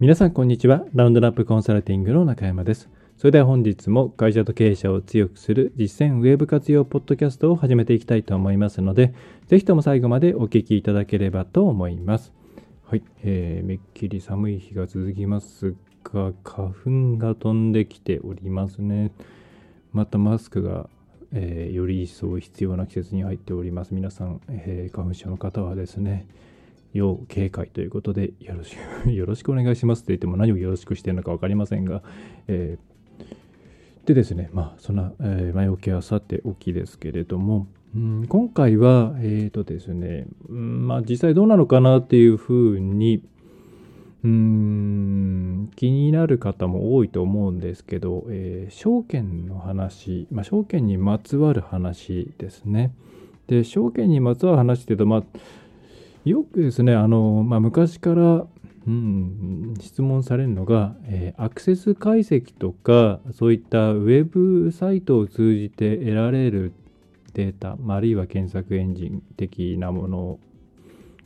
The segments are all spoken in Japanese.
皆さんこんにちは。ラウンドナップコンサルティングの中山です。それでは本日も会社と経営者を強くする実践ウェブ活用ポッドキャストを始めていきたいと思いますのでぜひとも最後までお聞きいただければと思います。はい、えー、めっきり寒い日が続きますが花粉が飛んできておりますね。またマスクがえー、より一層必要な季節に入っております。皆さん、えー、花粉症の方はですね、要警戒ということでよろしく よろしくお願いしますって言っても何をよろしくしてるのか分かりませんが、えー、でですね、まあ、そんな、えー、前置きはさておきですけれども、うん、今回は、えっ、ー、とですね、うん、まあ実際どうなのかなっていうふうに、うん、気になる方も多いと思うんですけど、えー、証券の話、まあ、証券にまつわる話ですね。で、証券にまつわる話っていうと、まあ、よくですね、あの、まあ、昔から、うん、質問されるのが、えー、アクセス解析とか、そういったウェブサイトを通じて得られるデータ、まあ、あるいは検索エンジン的なもの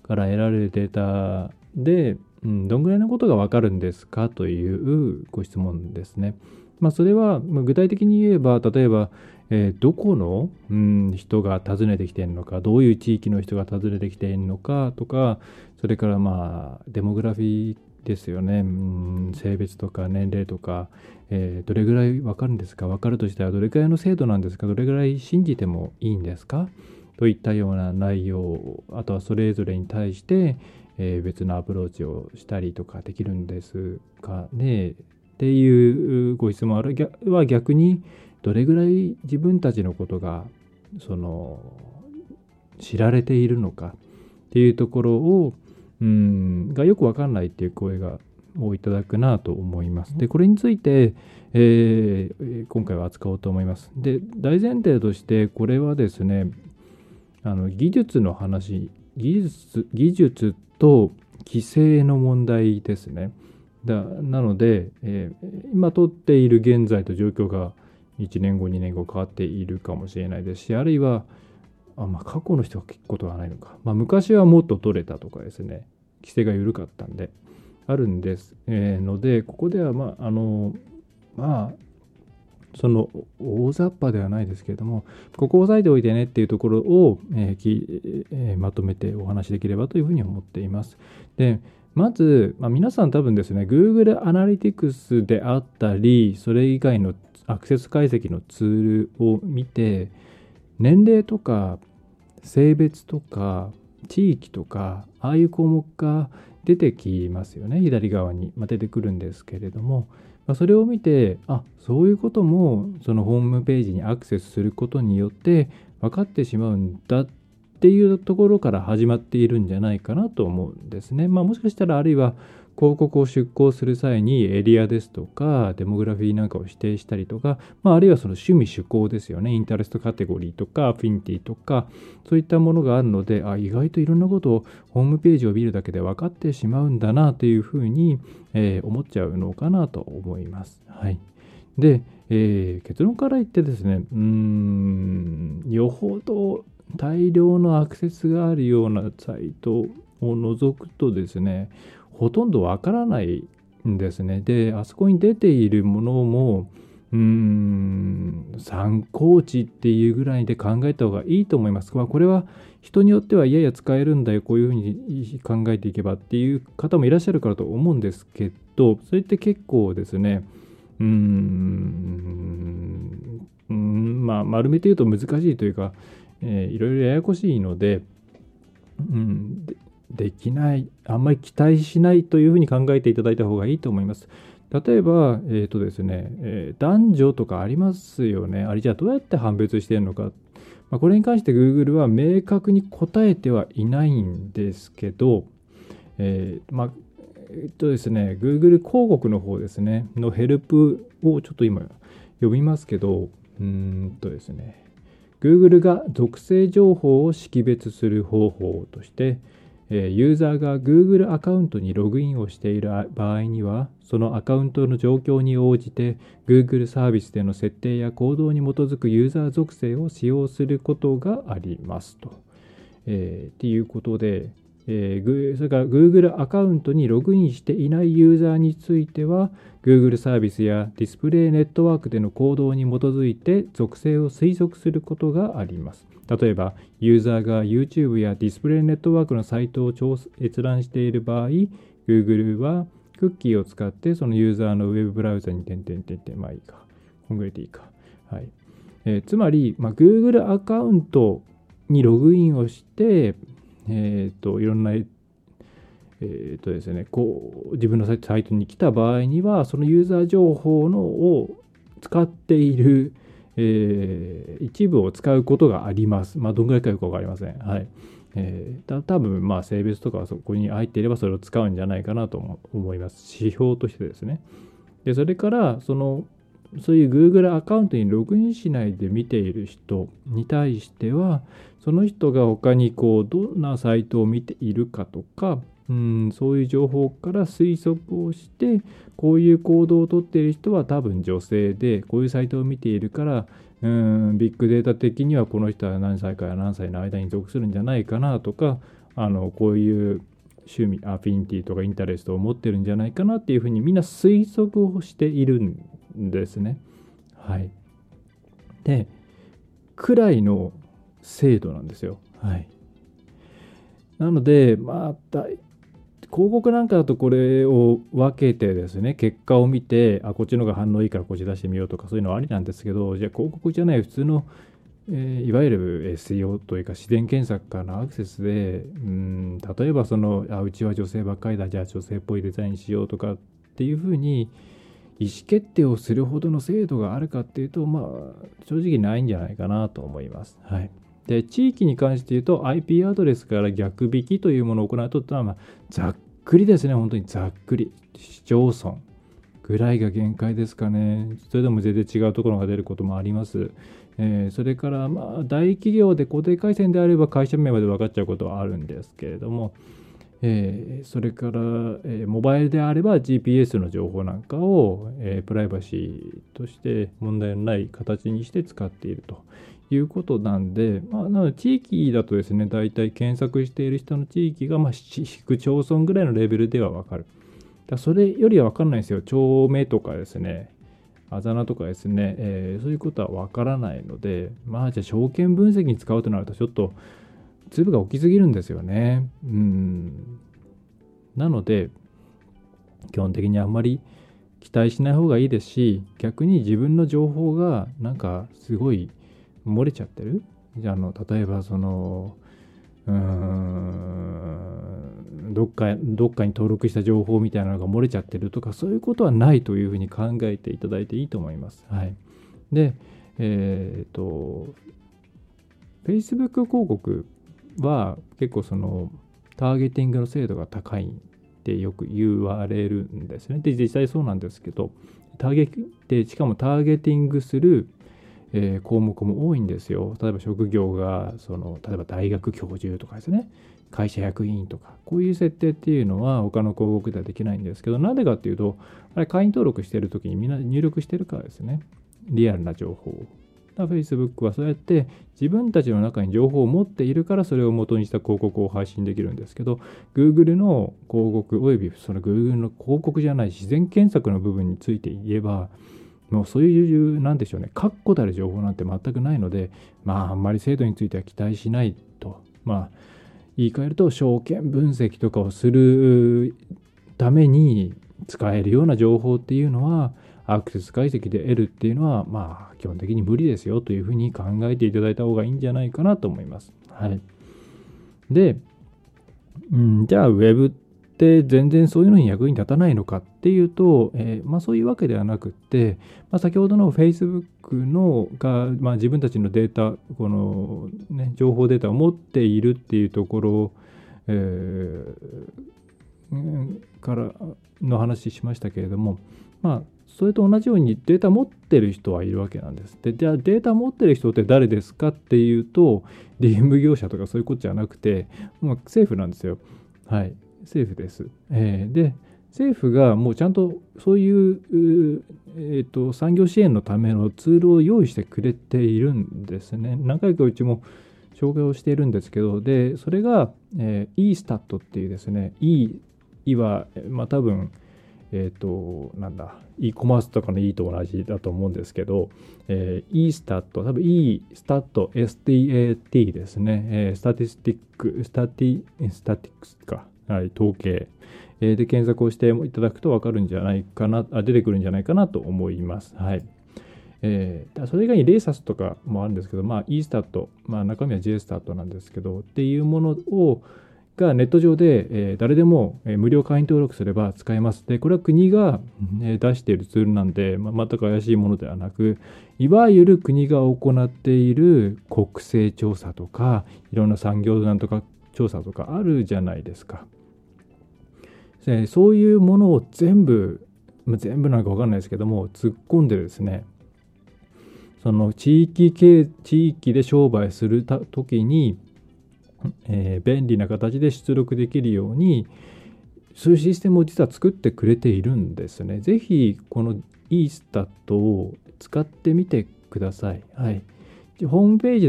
から得られるデータで、うん、どんぐらいのことがわかるんですかというご質問ですね。まあ、それは具体的に言えば、例えば、えー、どこの、うん、人が訪ねてきてるのか、どういう地域の人が訪ねてきてるのかとか、それからまあ、デモグラフィーですよね、うん、性別とか年齢とか、えー、どれぐらい分かるんですか？分かるとしたらどれぐらいの精度なんですか？どれぐらい信じてもいいんですか？といったような内容あとはそれぞれに対して、えー、別のアプローチをしたりとかできるんですかね？っていうご質問は逆にどれぐらい自分たちのことがその知られているのかっていうところをうんがよくわかんないっていう声がをいただくなと思います。で、これについて、えー、今回は扱おうと思います。で、大前提として、これはですね、あの技術の話、技術技術と規制の問題ですね。だなので、えー、今取っている現在と状況が1年後2年後変わっているかもしれないですしあるいはあ、まあ、過去の人が聞くことはないのか、まあ、昔はもっと取れたとかですね規制が緩かったんであるんです、えー、のでここではまああのまあその大雑把ではないですけれどもここ押さえておいてねっていうところを、えーきえー、まとめてお話しできればというふうに思っています。でまず、まあ、皆さん多分ですね Google アナリティクスであったりそれ以外のアクセス解析のツールを見て年齢とか性別とか地域とかああいう項目が出てきますよね左側に、まあ、出てくるんですけれども、まあ、それを見てあそういうこともそのホームページにアクセスすることによって分かってしまうんだっていうところから始まっているんじゃないかなと思うんですね。まあ、もしかしたらあるいは広告を出稿する際にエリアですとか demography なんかを指定したりとか、まあ、あるいはその趣味趣向ですよね interest category とか affinity とかそういったものがあるのであ意外といろんなことをホームページを見るだけで分かってしまうんだなというふうに、えー、思っちゃうのかなと思います。はい、で、えー、結論から言ってですねうんよほど大量のアクセスがあるようなサイトを除くとですねほとんどわからないんですね。で、あそこに出ているものも、うーん、参考値っていうぐらいで考えた方がいいと思います。まあ、これは人によってはいやいや使えるんだよ、こういうふうに考えていけばっていう方もいらっしゃるからと思うんですけど、それって結構ですね、うーん、まあ、丸めて言うと難しいというか、えー、いろいろややこしいので、うん、できない、あんまり期待しないというふうに考えていただいた方がいいと思います。例えば、えっ、ー、とですね、えー、男女とかありますよね。あれじゃあどうやって判別してるのか。まあ、これに関して Google は明確に答えてはいないんですけど、えー、まあ、えっとですね、Google 広告の方ですね、のヘルプをちょっと今読みますけど、うーんとですね、Google が属性情報を識別する方法として、ユーザーが Google アカウントにログインをしている場合には、そのアカウントの状況に応じて Google サービスでの設定や行動に基づくユーザー属性を使用することがありますと。えー、っていうことで、えー、それから Google アカウントにログインしていないユーザーについては Google サービスやディスプレイネットワークでの行動に基づいて属性を推測することがあります。例えば、ユーザーが YouTube やディスプレイネットワークのサイトを閲覧している場合、Google はクッキーを使ってそのユーザーのウェブブラウザに点々点々、まあいいか。こんぐらいでいいか。はい。えー、つまり、まあ、Google アカウントにログインをして、えっ、と、いろんな、えっ、とですね、こう、自分のサイトに来た場合には、そのユーザー情報のを使っている、えー、一部を使うことがあります。まあ、どんぐらいかよくわかりません。はい。えー、た多分まあ性別とかはそこに入っていればそれを使うんじゃないかなと思います。指標としてですね。で、それから、その、そういう Google アカウントにログインしないで見ている人に対しては、その人が他にこうどんなサイトを見ているかとか、うん、そういう情報から推測をしてこういう行動をとっている人は多分女性でこういうサイトを見ているからうんビッグデータ的にはこの人は何歳から何歳の間に属するんじゃないかなとかあのこういう趣味アフィニティとかインタレストを持ってるんじゃないかなっていうふうにみんな推測をしているんですね。はい。でくらいの精度なんですよ。はい。なので、まあ、広告なんかだとこれを分けてですね、結果を見て、あ、こっちの方が反応いいからこっち出してみようとかそういうのはありなんですけど、じゃあ広告じゃない普通の、えー、いわゆる SEO というか自然検索からのアクセスで、うん、例えばその、あ、うちは女性ばっかりだ、じゃあ女性っぽいデザインしようとかっていうふうに、意思決定をするほどの精度があるかっていうと、まあ、正直ないんじゃないかなと思います。はい。で、地域に関して言うと IP アドレスから逆引きというものを行うと、まあ、ざっくりですね、本当にざっくり。市町村ぐらいが限界ですかね。それでも全然違うところが出ることもあります。えー、それから、まあ、大企業で固定回線であれば会社名まで分かっちゃうことはあるんですけれども、えー、それから、えー、モバイルであれば GPS の情報なんかを、えー、プライバシーとして問題のない形にして使っているということなんで、まあ、なので地域だとですね、大体検索している人の地域が、まあ、市区町村ぐらいのレベルではわかる。だそれよりはわかんないですよ。町名とかですね、あざなとかですね、えー、そういうことはわからないので、まあじゃあ証券分析に使うとなるとちょっと粒が大きすぎるんですよね。うん。なので、基本的にあんまり期待しない方がいいですし、逆に自分の情報がなんかすごい漏れちゃってる？じゃあの例えばそのうーんどっかどっかに登録した情報みたいなのが漏れちゃってるとかそういうことはないというふうに考えていただいていいと思います。はい、で、えっ、と Facebook 広告は結構そのターゲティングの精度が高いってよく言われるんですね。で実際そうなんですけどターゲでしかもターゲティングするえー、項目も多いんですよ。例えば職業がその例えば大学教授とかですね会社役員とかこういう設定っていうのは他の広告ではできないんですけどなんでかっていうとあれ会員登録してる時にみんな入力してるからですねリアルな情報を。Facebook はそうやって自分たちの中に情報を持っているからそれを元にした広告を配信できるんですけど Google の広告およびその Google の広告じゃない自然検索の部分について言えばもうそういう、なんでしょうね、確固たる情報なんて全くないので、まあ、あんまり精度については期待しないと。まあ、言い換えると、証券分析とかをするために使えるような情報っていうのは、アクセス解析で得るっていうのは、まあ、基本的に無理ですよというふうに考えていただいた方がいいんじゃないかなと思います。はい。で、うん、じゃあ、ウェブって全然そういうのに役に立たないのかっていうと、えー、まあ、そういうわけではなくって、まあ、先ほどの Facebook のが、まあ、自分たちのデータこの、ね、情報データを持っているっていうところ、えからの話しましたけれども、まあ、それと同じようにデータ持ってる人はいるわけなんです。で、じゃあデータ持ってる人って誰ですかっていうと、DM 業者とかそういうことじゃなくて、まあ、政府なんですよ。はい。政府です。えー、で、政府がもうちゃんとそういう、えーと、産業支援のためのツールを用意してくれているんですね。何回かうちも紹介をしているんですけど、で、それが、えー、eStat っていうですね、E は、まあ多分、えっ、ー、と、なんだ、e コマースとかの E と同じだと思うんですけど、えー、eStat、多分 eStat、STAT ですね、えー、 statistic、スタティ、 statics か、はい、統計、えー、で検索をしていただくと分かるんじゃないかな、あ出てくるんじゃないかなと思います。はい。えー、それ以外にレーサスとかもあるんですけど、まあ、eStat、まあ、中身は JStat なんですけど、っていうものを、がネット上で、えー、誰でも、無料会員登録すれば使えます。で、これは国が、え、出しているツールなんで、まあ、全く怪しいものではなく、いわゆる国が行っている国勢調査とか、いろんな産業なんとか調査とかあるじゃないですか。でそういうものを全部、ま、全部なのか分かんないですけども、突っ込んでですね、その地域系、地域で商売するときに、えー、便利な形で出力できるようにそういうシステムを実は作ってくれているんですね。ぜひこの eStat を使ってみてください。はい。ホームページ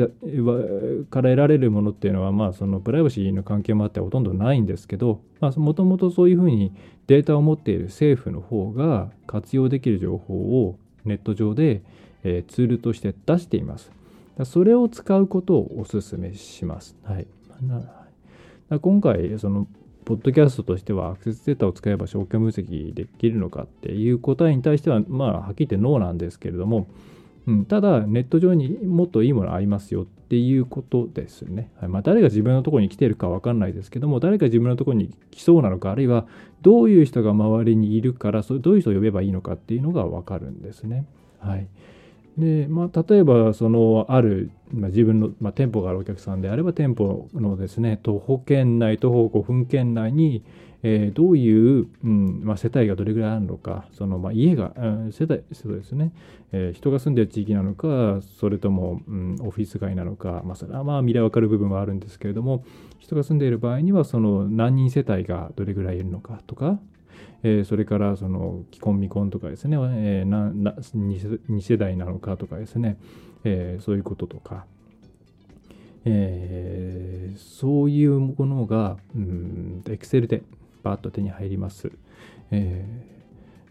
から得られるものっていうのは、まあ、そのプライバシーの関係もあってほとんどないんですけど、もともとそういうふうにデータを持っている政府の方が活用できる情報をネット上で、えー、ツールとして出しています。それを使うことをお勧めします。はい。今回、その、ポッドキャストとしてはアクセスデータを使えば証券分析できるのかっていう答えに対しては、まあ、はっきり言ってノーなんですけれども、うん、ただ、ネット上にもっといいものありますよっていうことですね。はいまあ、誰が自分のところに来てるかわかんないですけども、誰が自分のところに来そうなのか、あるいはどういう人が周りにいるから、そどういう人を呼べばいいのかっていうのがわかるんですね。はい。で、まあ、例えば、その、ある、まあ、自分の、まあ、店舗があるお客さんであれば、店舗のですね、徒歩圏内、徒歩5分圏内に、えー、どういう、うんまあ、世帯がどれぐらいあるのか、その、まあ、家が、うん、世帯、そうですね、えー、人が住んでる地域なのか、それとも、うん、オフィス街なのか、まあ、それはまあ、未来わかる部分はあるんですけれども、人が住んでいる場合には、その、何人世帯がどれぐらいいるのかとか、え、それからその既婚未婚とかですね、え、なな 2, 2世代なのかとかですね、え、そういうこととか、え、そういうものが、うん、Excel でバーッと手に入ります。え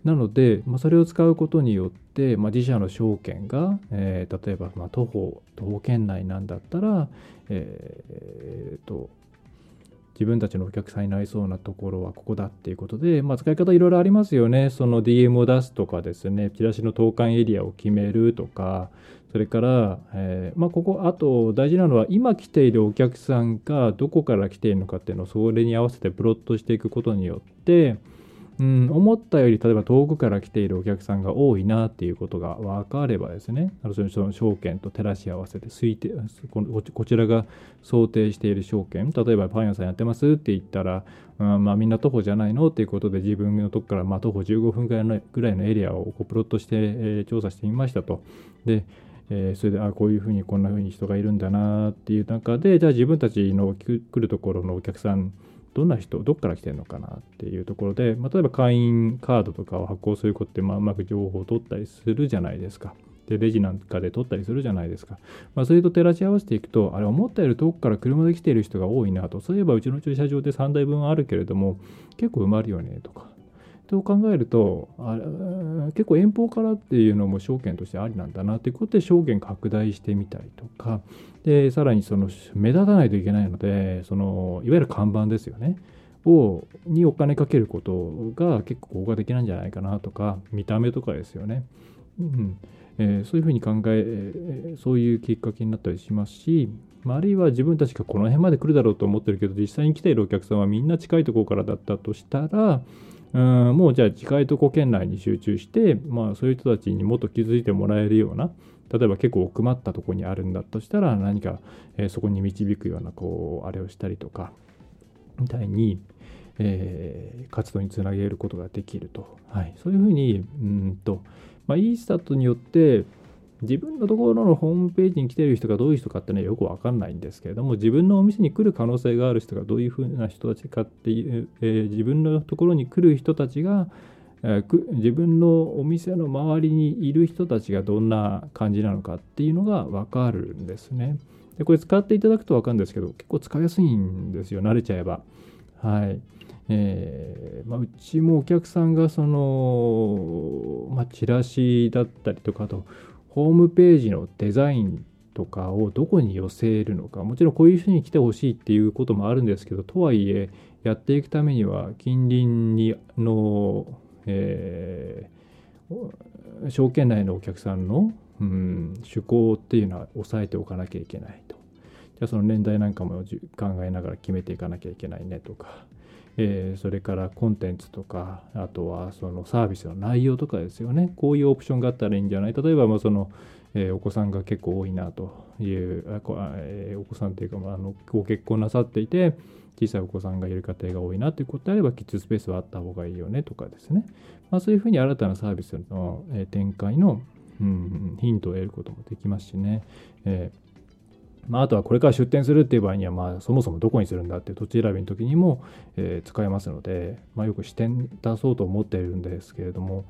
ー、なので、まあ、それを使うことによって、まあ、自社の証券が、えー、例えば、まあ、徒歩、徒歩圏内なんだったら、えー、と、自分たちのお客さんになりそうなところはここだっていうことで、まあ、使い方いろいろありますよね。その DM を出すとかですね、チラシの投函エリアを決めるとか、それから、えー、まあ、ここ、あと大事なのは、今来ているお客さんがどこから来ているのかっていうのをそれに合わせてプロットしていくことによって、うん、思ったより例えば遠くから来ているお客さんが多いなっていうことが分かればですね、その証券と照らし合わせて推定こちらが想定している証券、例えばパン屋さんやってますって言ったら、うんまあ、みんな徒歩じゃないの？っていうことで自分のとこからま徒歩15分ぐらいのぐらいのエリアをこうプロットして、えー、調査してみましたと。でえー、それであこういうふうにこんなふうに人がいるんだなっていう中でじゃあ自分たちの来るところのお客さんどんな人、どっから来てるのかなっていうところで、まあ、例えば会員カードとかを発行することって、まあ、うまく情報を取ったりするじゃないですか。で、レジなんかで取ったりするじゃないですか。まあ、それと照らし合わせていくと、あれ、思ったより遠くから車で来ている人が多いなと、そういえばうちの駐車場で3台分あるけれども、結構埋まるよねとか。と考えるとあ結構遠方からっていうのも証券としてありなんだなということで証券拡大してみたりとかでさらにその目立たないといけないのでそのいわゆる看板ですよねをにお金かけることが結構効果的なんじゃないかなとか見た目とかですよね、うん。えー、そういうふうに考えそういうきっかけになったりしますしまああるいは自分たちがこの辺まで来るだろうと思ってるけど実際に来ているお客さんはみんな近いところからだったとしたらうんもうじゃあ近いとこ県内に集中して、まあ、そういう人たちにもっと気づいてもらえるような例えば結構奥まったとこにあるんだとしたら何か、えー、そこに導くようなこうあれをしたりとかみたいに、えー、活動につなげることができると、はい、そういうふうにうんと、まあ、イースタートによって自分のところのホームページに来てる人がどういう人かってねよくわかんないんですけれども自分のお店に来る可能性がある人がどういうふうな人たちかっていう、えー、自分のところに来る人たちが、えー、自分のお店の周りにいる人たちがどんな感じなのかっていうのがわかるんですね。でこれ使っていただくとわかるんですけど結構使いやすいんですよ慣れちゃえば。はい。えーまあ、うちもお客さんがその、まあ、チラシだったりとかとホームページのデザインとかをどこに寄せるのかもちろんこういう人に来てほしいっていうこともあるんですけどとはいえやっていくためには近隣にの、えー、証券内のお客さんの、うん、趣向っていうのは抑えておかなきゃいけないと。じゃあその年代なんかも考えながら決めていかなきゃいけないねとか。えー、それからコンテンツとかあとはそのサービスの内容とかですよね。こういうオプションがあったらいいんじゃない？例えばまあその、えー、お子さんが結構多いなというあ、えー、お子さんというか、まあ、あのご結婚なさっていて小さいお子さんがいる家庭が多いなということであればキッズスペースはあった方がいいよねとかですね、まあ、そういうふうに新たなサービスの、え展開の、うん、ヒントを得ることもできますしね、えーまあ、あとはこれから出店するっていう場合には、まあ、そもそもどこにするんだって土地選びの時にも、えー、使えますので、まあ、よく視点出そうと思っているんですけれども、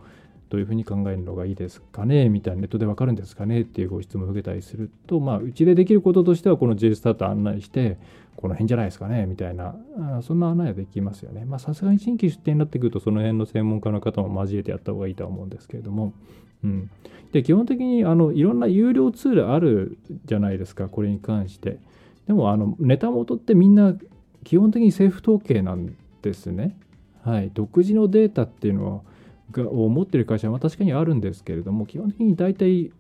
どういうふうに考えるのがいいですかねみたいなネットでわかるんですかねっていうご質問を受けたりすると、まあ、うちでできることとしては、この J スタート案内して、この辺じゃないですかねみたいな、そんな案内はできますよね。まあ、さすがに新規出店になってくると、その辺の専門家の方も交えてやった方がいいとは思うんですけれども、うん、で基本的にあのいろんな有料ツールあるじゃないですかこれに関して。でもあのネタ元ってみんな基本的に政府統計なんですね。はい。独自のデータっていうのがを持ってる会社は確かにあるんですけれども基本的に大体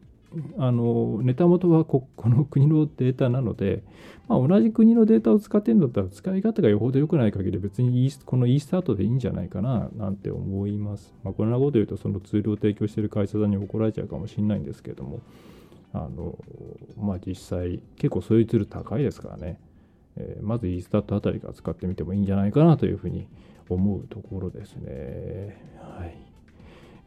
あのネタ元はこ この国のデータなので、まあ、同じ国のデータを使ってるんだったら使い方がよほど良くない限り別にこの e スタートでいいんじゃないかななんて思います。まあ、こんなこと言うとそのツールを提供している会社さんに怒られちゃうかもしれないんですけどもあの、まあ、実際結構そういうツール高いですからね、えー、まず e スタートあたりから使ってみてもいいんじゃないかなというふうに思うところですね。はい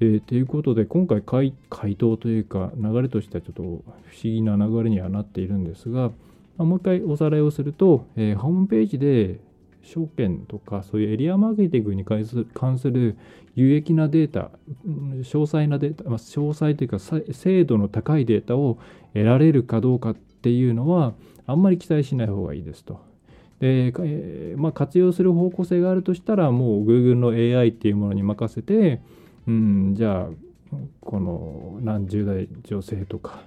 えー、ということで今回回回答というか流れとしてはちょっと不思議な流れにはなっているんですが、まあ、もう一回おさらいをすると、えー、ホームページで証券とかそういうエリアマーケティングに関する有益なデータ詳細なデータ、まあ、詳細というか精度の高いデータを得られるかどうかっていうのはあんまり期待しない方がいいですと。でえー、まあ、活用する方向性があるとしたらもう Google の AI っていうものに任せてうん、じゃあこの何十代女性とか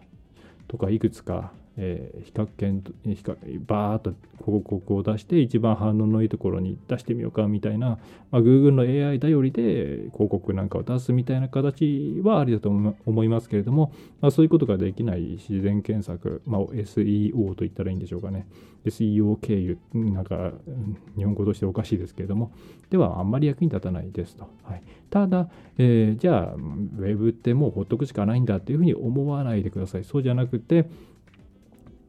とかいくつかえー、比較検比較バーッと広告を出して一番反応のいいところに出してみようかみたいな、まあ、Google の AI 頼りで広告なんかを出すみたいな形はありだと思いますけれども、まあ、そういうことができない自然検索、まあ、SEO と言ったらいいんでしょうかね。SEO 経由なんか日本語としておかしいですけれども。ではあんまり役に立たないですと、はい、ただ、えー、じゃあ Web ってもうほっとくしかないんだっていうふうに思わないでください。そうじゃなくて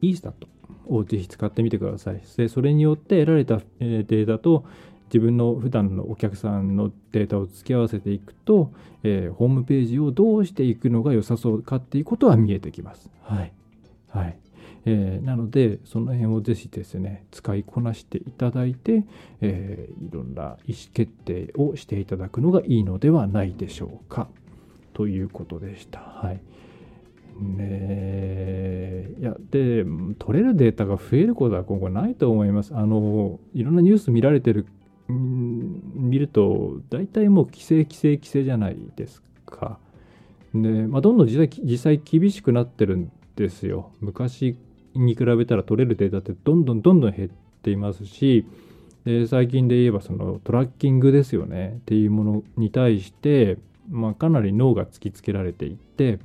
イースタットをぜひ使ってみてください。でそれによって得られたデータと自分の普段のお客さんのデータを付き合わせていくと、えー、ホームページをどうしていくのが良さそうかっていうことは見えてきます。はい。はい。えー、なので、その辺をぜひですね、使いこなしていただいて、えー、いろんな意思決定をしていただくのがいいのではないでしょうか。ということでした。はい。ね。いやで取れるデータが増えることは今後ないと思います。あのいろんなニュース見られてる見ると大体もう規制規制規制じゃないですか。で、まあ、どんどん実際実際厳しくなってるんですよ。昔に比べたら取れるデータってどんどんどんどん減っていますしで最近で言えばそのトラッキングですよね。っていうものに対して、まあ、かなり脳が突きつけられていって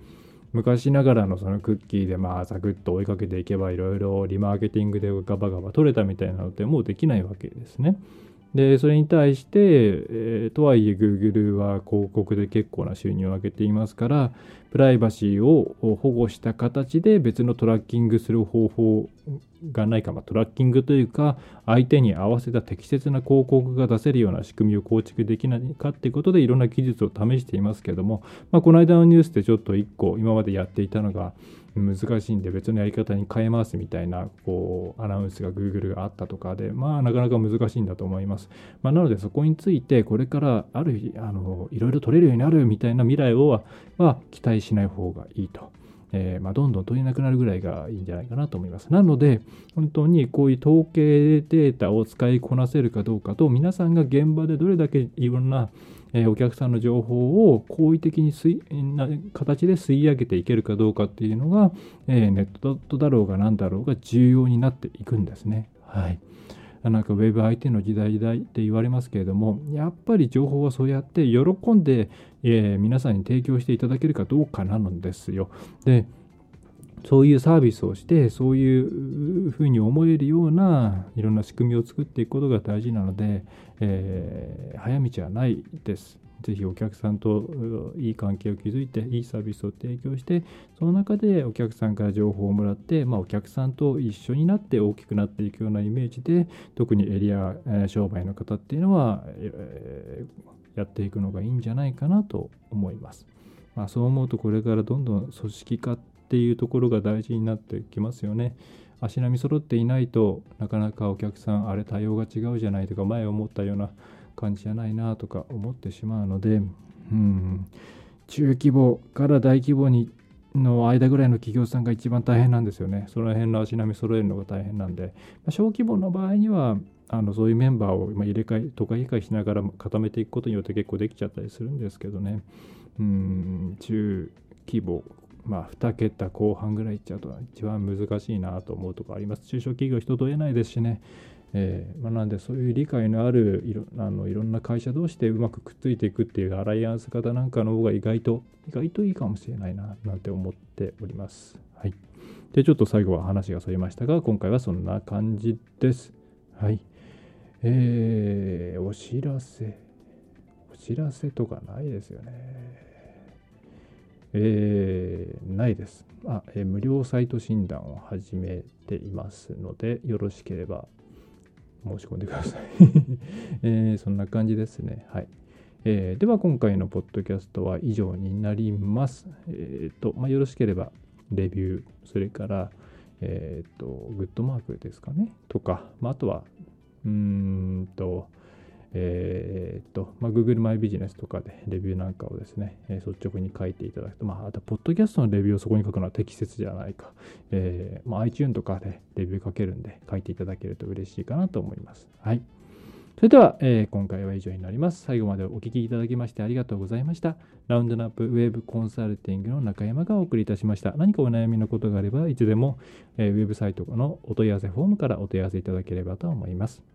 昔ながらのそのクッキーでまあサクッと追いかけていけばいろいろリマーケティングでガバガバ取れたみたいなのってもうできないわけですね。で、それに対して、えー、とはいえ Google は広告で結構な収入を上げていますから、プライバシーを保護した形で別のトラッキングする方法がないか、まあ、トラッキングというか相手に合わせた適切な広告が出せるような仕組みを構築できないかっていうことでいろんな技術を試していますけれども、まあ、この間のニュースでちょっと1個今までやっていたのが難しいんで別のやり方に変えますみたいなこうアナウンスが Google があったとかでまあなかなか難しいんだと思います、まあ、なのでそこについてこれからあるあのいろいろ取れるようになるみたいな未来をは、まあ、期待しない方がいいと。えー、まあ、どんどん取れなくなるぐらいがいいんじゃないかなと思います。なので、本当にこういう統計データを使いこなせるかどうかと、皆さんが現場でどれだけいろんなえお客さんの情報を好意的にな形で吸い上げていけるかどうかっていうのが、えネットだろうが何だろうが重要になっていくんですね。はい。なんか WebIT の時代時代って言われますけれども、やっぱり情報はそうやって喜んで、え、皆さんに提供していただけるかどうかなのですよ。で、そういうサービスをして、そういうふうに思えるようないろんな仕組みを作っていくことが大事なので、えー、早道はないです。ぜひお客さんといい関係を築いて、いいサービスを提供して、その中でお客さんから情報をもらって、まあ、お客さんと一緒になって大きくなっていくようなイメージで、特にエリア、商売の方っていうのは、えやっていくのがいいんじゃないかなと思います。まあ、そう思うと、これからどんどん組織化っっていうところが大事になってきますよね。足並み揃っていないとなかなかお客さんあれ対応が違うじゃないとか前思ったような感じじゃないなとか思ってしまうので、うん、中規模から大規模にの間ぐらいの企業さんが一番大変なんですよね。その辺の足並み揃えるのが大変なんで、ま小規模の場合にはあのそういうメンバーを入れ替え、とか理解しながら固めていくことによって結構できちゃったりするんですけどね。うん、中規模、まあ、2桁後半ぐらいいっちゃうと一番難しいなと思うとこあります。中小企業人と得ないですしね。えーまあ、なんでそういう理解のあるいろあのいろんな会社同士でうまくくっついていくっていうアライアンス型なんかの方が意外と意外といいかもしれないななんて思っております。はい。で、ちょっと最後は話がそれましたが、今回はそんな感じです。はい。えー、お知らせ。お知らせとかないですよね。えー、ないです。あ、えー、無料サイト診断を始めていますので、よろしければ申し込んでください えー、そんな感じですね。はい。えー、では今回のポッドキャストは以上になります。えっ、ー、と、まあ、よろしければレビュー、それから、えっ、と、グッドマークですかね、とか、まあ、あとは、うーんと、えー、っと、まあ、Google マイビジネスとかでレビューなんかをですね、えー、率直に書いていただくと、まあ、あと、ポッドキャストのレビューをそこに書くのは適切じゃないか。えー、まあ、iTune とかでレビュー書けるんで、書いていただけると嬉しいかなと思います。はい。それでは、えー、今回は以上になります。最後までお聴きいただきましてありがとうございました。ラウンドナップウェブコンサルティングの中山がお送りいたしました。何かお悩みのことがあれば、いつでも、えー、ウェブサイトのお問い合わせフォームからお問い合わせいただければと思います。